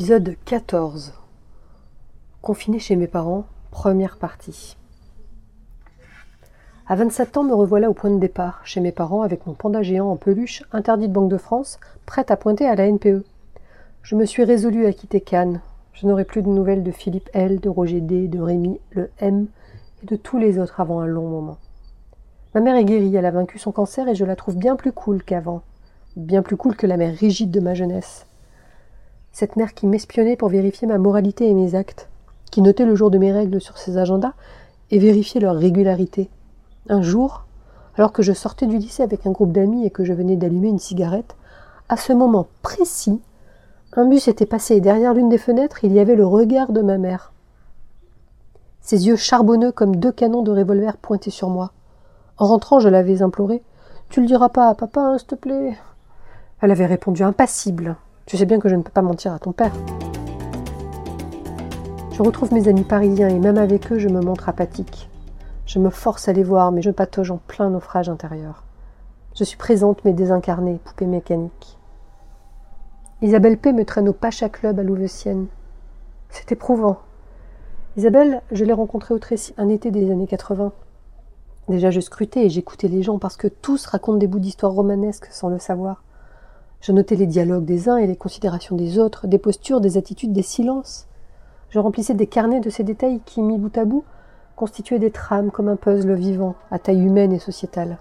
Épisode 14. Confiné chez mes parents, première partie. À 27 ans, me revoilà au point de départ, chez mes parents, avec mon panda géant en peluche, interdit de Banque de France, prête à pointer à la NPE. Je me suis résolue à quitter Cannes. Je n'aurai plus de nouvelles de Philippe L, de Roger D, de Rémi, le M, et de tous les autres avant un long moment. Ma mère est guérie, elle a vaincu son cancer et je la trouve bien plus cool qu'avant. Bien plus cool que la mère rigide de ma jeunesse cette mère qui m'espionnait pour vérifier ma moralité et mes actes, qui notait le jour de mes règles sur ses agendas et vérifiait leur régularité. Un jour, alors que je sortais du lycée avec un groupe d'amis et que je venais d'allumer une cigarette, à ce moment précis, un bus était passé et derrière l'une des fenêtres, il y avait le regard de ma mère. Ses yeux charbonneux comme deux canons de revolver pointaient sur moi. En rentrant, je l'avais imploré. Tu le diras pas papa, hein, s'il te plaît. Elle avait répondu impassible, tu sais bien que je ne peux pas mentir à ton père. Je retrouve mes amis parisiens et même avec eux, je me montre apathique. Je me force à les voir, mais je patauge en plein naufrage intérieur. Je suis présente mais désincarnée, poupée mécanique. Isabelle P. me traîne au Pacha Club à Louveciennes. C'est éprouvant. Isabelle, je l'ai rencontrée au Trécy un été des années 80. Déjà, je scrutais et j'écoutais les gens parce que tous racontent des bouts d'histoire romanesques sans le savoir. Je notais les dialogues des uns et les considérations des autres, des postures, des attitudes, des silences. Je remplissais des carnets de ces détails qui, mis bout à bout, constituaient des trames comme un puzzle vivant, à taille humaine et sociétale.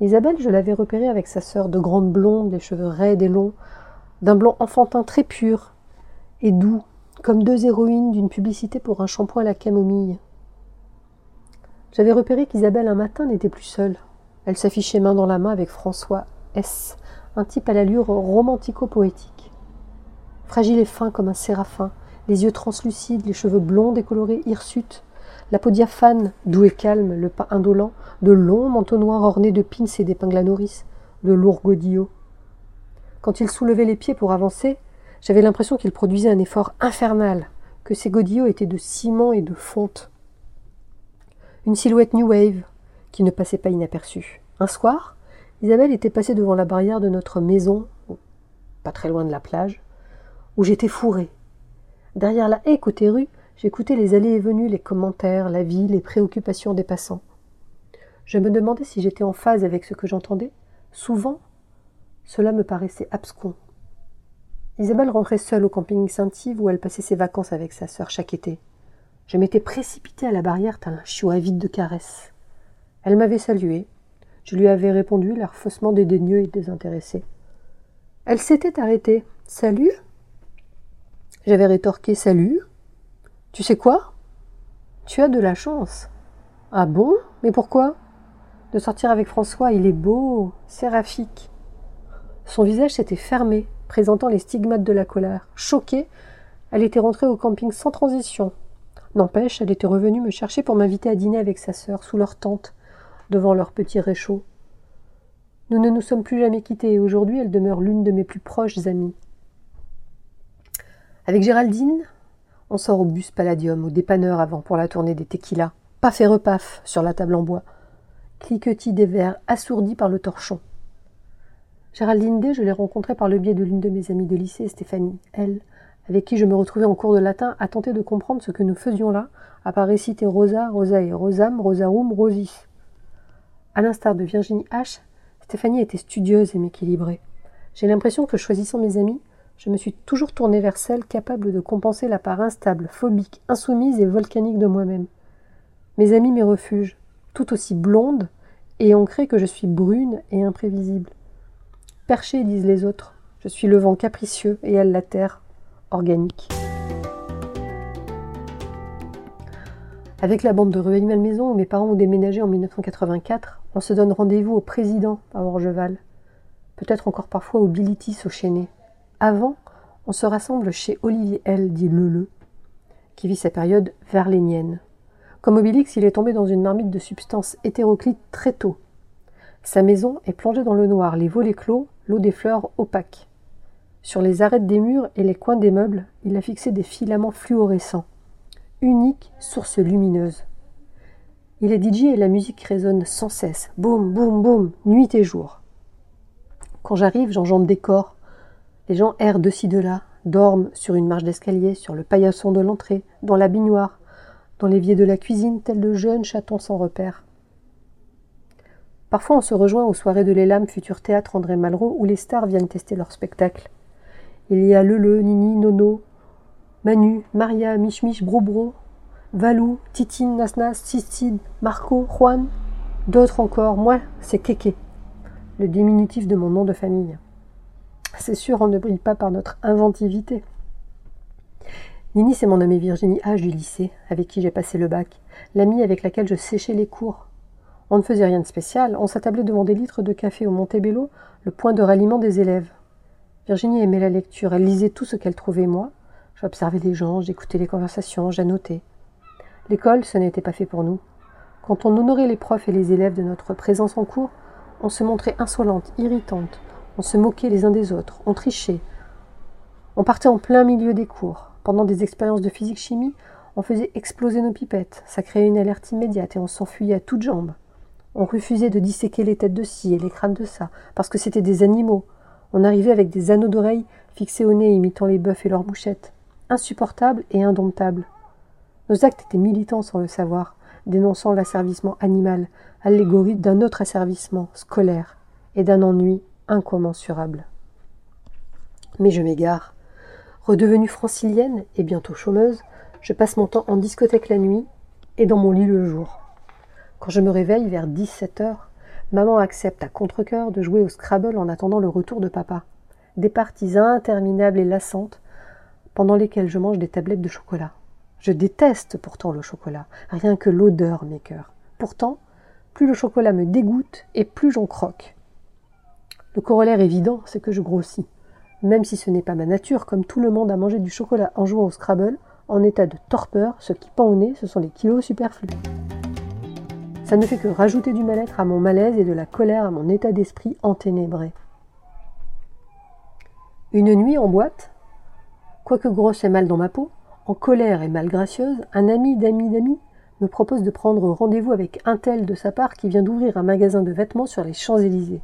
Isabelle, je l'avais repérée avec sa sœur, de grandes blondes, les cheveux raides et longs, d'un blond enfantin très pur et doux, comme deux héroïnes d'une publicité pour un shampoing à la camomille. J'avais repéré qu'Isabelle un matin n'était plus seule. Elle s'affichait main dans la main avec François S, un type à l'allure romantico-poétique. Fragile et fin comme un séraphin, les yeux translucides, les cheveux blonds décolorés hirsutes, la peau diaphane, doux et calme, le pas indolent, de longs manteaux noirs ornés de pins et d'épingles à nourrice, de lourds godillots. Quand il soulevait les pieds pour avancer, j'avais l'impression qu'il produisait un effort infernal, que ses godillots étaient de ciment et de fonte. Une silhouette New Wave, qui ne passait pas inaperçue. Un soir, Isabelle était passée devant la barrière de notre maison, pas très loin de la plage, où j'étais fourrée. Derrière la haie côté rue, j'écoutais les allées et venues, les commentaires, la vie, les préoccupations des passants. Je me demandais si j'étais en phase avec ce que j'entendais. Souvent, cela me paraissait abscon. Isabelle rentrait seule au camping Saint-Yves où elle passait ses vacances avec sa sœur chaque été. Je m'étais précipitée à la barrière tel un chiot avide de caresses. Elle m'avait salué, je lui avais répondu, l'air faussement dédaigneux et désintéressé. Elle s'était arrêtée. Salut? J'avais rétorqué Salut Tu sais quoi? Tu as de la chance. Ah bon? Mais pourquoi? De sortir avec François, il est beau, séraphique. Son visage s'était fermé, présentant les stigmates de la colère. Choquée, elle était rentrée au camping sans transition. N'empêche, elle était revenue me chercher pour m'inviter à dîner avec sa sœur sous leur tente devant leur petit réchaud. Nous ne nous sommes plus jamais quittés et aujourd'hui elle demeure l'une de mes plus proches amies. Avec Géraldine, on sort au bus Palladium, au dépanneur avant pour la tournée des tequilas. Paf et repaf sur la table en bois. Cliquetis des verres assourdis par le torchon. Géraldine D, je l'ai rencontrée par le biais de l'une de mes amies de lycée, Stéphanie, elle, avec qui je me retrouvais en cours de latin à tenter de comprendre ce que nous faisions là, à part réciter Rosa, Rosae, Rosam, Rosarum, Rosis. À l'instar de Virginie H., Stéphanie était studieuse et m'équilibrée. J'ai l'impression que choisissant mes amis, je me suis toujours tournée vers celle capable de compenser la part instable, phobique, insoumise et volcanique de moi-même. Mes amis, mes refuges, tout aussi blondes et on crée que je suis brune et imprévisible. Perchée, disent les autres, je suis le vent capricieux et elle la terre organique. Avec la bande de Rue Animal Maison, où mes parents ont déménagé en 1984, on se donne rendez-vous au président à Orgeval. Peut-être encore parfois au Bilitis au Chénet. Avant, on se rassemble chez Olivier L, dit Leleu, qui vit sa période verlénienne. Comme Obélix, il est tombé dans une marmite de substances hétéroclites très tôt. Sa maison est plongée dans le noir, les volets clos, l'eau des fleurs opaque. Sur les arêtes des murs et les coins des meubles, il a fixé des filaments fluorescents unique source lumineuse. Il est DJ et la musique résonne sans cesse, boum, boum, boum, nuit et jour. Quand j'arrive, j'enjambe des corps. Les gens errent de ci de là, dorment sur une marche d'escalier, sur le paillasson de l'entrée, dans la baignoire, dans l'évier de la cuisine, tels de jeunes chatons sans repère. Parfois, on se rejoint aux soirées de l'Élam, futur théâtre André Malraux, où les stars viennent tester leur spectacle. Il y a Lele, Nini, Nono, Manu, Maria, Michmich, Brobro, Valou, Titine, Nasnas, Sistine, Marco, Juan, d'autres encore. Moi, c'est Keke, le diminutif de mon nom de famille. C'est sûr, on ne brille pas par notre inventivité. Nini, c'est mon amie Virginie H du lycée, avec qui j'ai passé le bac, l'amie avec laquelle je séchais les cours. On ne faisait rien de spécial, on s'attablait devant des litres de café au Montebello, le point de ralliement des élèves. Virginie aimait la lecture, elle lisait tout ce qu'elle trouvait moi, J'observais les gens, j'écoutais les conversations, j'annotais. L'école, ce n'était pas fait pour nous. Quand on honorait les profs et les élèves de notre présence en cours, on se montrait insolente, irritante, on se moquait les uns des autres, on trichait. On partait en plein milieu des cours. Pendant des expériences de physique-chimie, on faisait exploser nos pipettes, ça créait une alerte immédiate et on s'enfuyait à toutes jambes. On refusait de disséquer les têtes de ci et les crânes de ça, parce que c'était des animaux. On arrivait avec des anneaux d'oreilles fixés au nez imitant les bœufs et leurs mouchettes insupportable et indomptable. Nos actes étaient militants sans le savoir, dénonçant l'asservissement animal, allégorie d'un autre asservissement scolaire et d'un ennui incommensurable. Mais je m'égare. Redevenue francilienne et bientôt chômeuse, je passe mon temps en discothèque la nuit et dans mon lit le jour. Quand je me réveille vers 17 heures, maman accepte à contre-coeur de jouer au Scrabble en attendant le retour de papa. Des parties interminables et lassantes pendant lesquelles je mange des tablettes de chocolat. Je déteste pourtant le chocolat, rien que l'odeur m'écœure. Pourtant, plus le chocolat me dégoûte et plus j'en croque. Le corollaire évident, c'est que je grossis. Même si ce n'est pas ma nature, comme tout le monde a mangé du chocolat en jouant au Scrabble, en état de torpeur, ce qui pend au nez, ce sont les kilos superflus. Ça ne fait que rajouter du mal-être à mon malaise et de la colère à mon état d'esprit enténébré. Une nuit en boîte, Quoique grosse et mal dans ma peau, en colère et mal gracieuse, un ami d'ami d'ami me propose de prendre rendez-vous avec un tel de sa part qui vient d'ouvrir un magasin de vêtements sur les Champs-Élysées.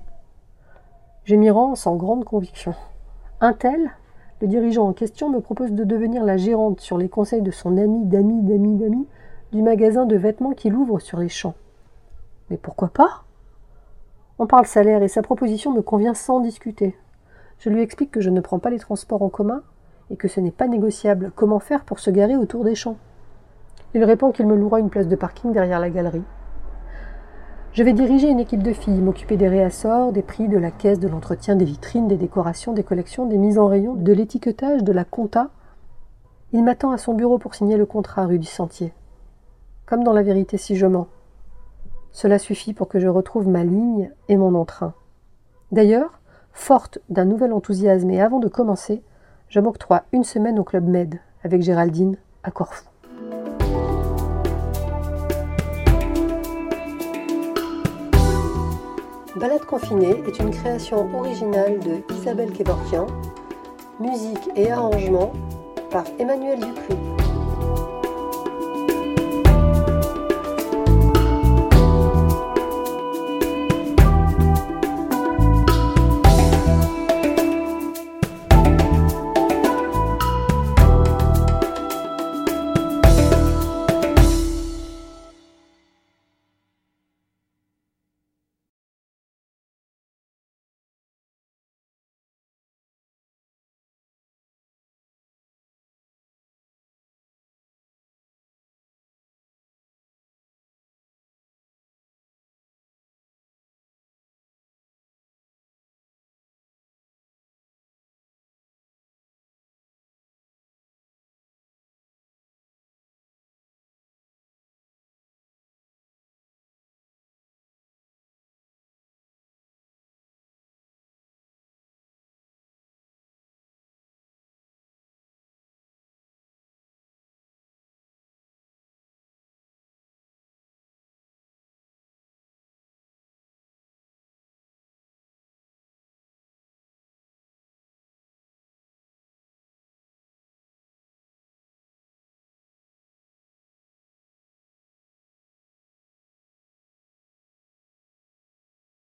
Je m'y rends sans grande conviction. Un tel, le dirigeant en question, me propose de devenir la gérante sur les conseils de son ami d'ami d'ami d'ami du magasin de vêtements qu'il ouvre sur les champs. Mais pourquoi pas? On parle salaire et sa proposition me convient sans discuter. Je lui explique que je ne prends pas les transports en commun et que ce n'est pas négociable. Comment faire pour se garer autour des champs? Il répond qu'il me louera une place de parking derrière la galerie. Je vais diriger une équipe de filles, m'occuper des réassorts, des prix, de la caisse, de l'entretien, des vitrines, des décorations, des collections, des mises en rayon, de l'étiquetage, de la compta. Il m'attend à son bureau pour signer le contrat rue du Sentier. Comme dans la vérité si je mens. Cela suffit pour que je retrouve ma ligne et mon entrain. D'ailleurs, forte d'un nouvel enthousiasme et avant de commencer, je m'octroie une semaine au Club Med avec Géraldine à Corfou. Balade confinée est une création originale de Isabelle Kevorkian, musique et arrangement par Emmanuel Dupuis.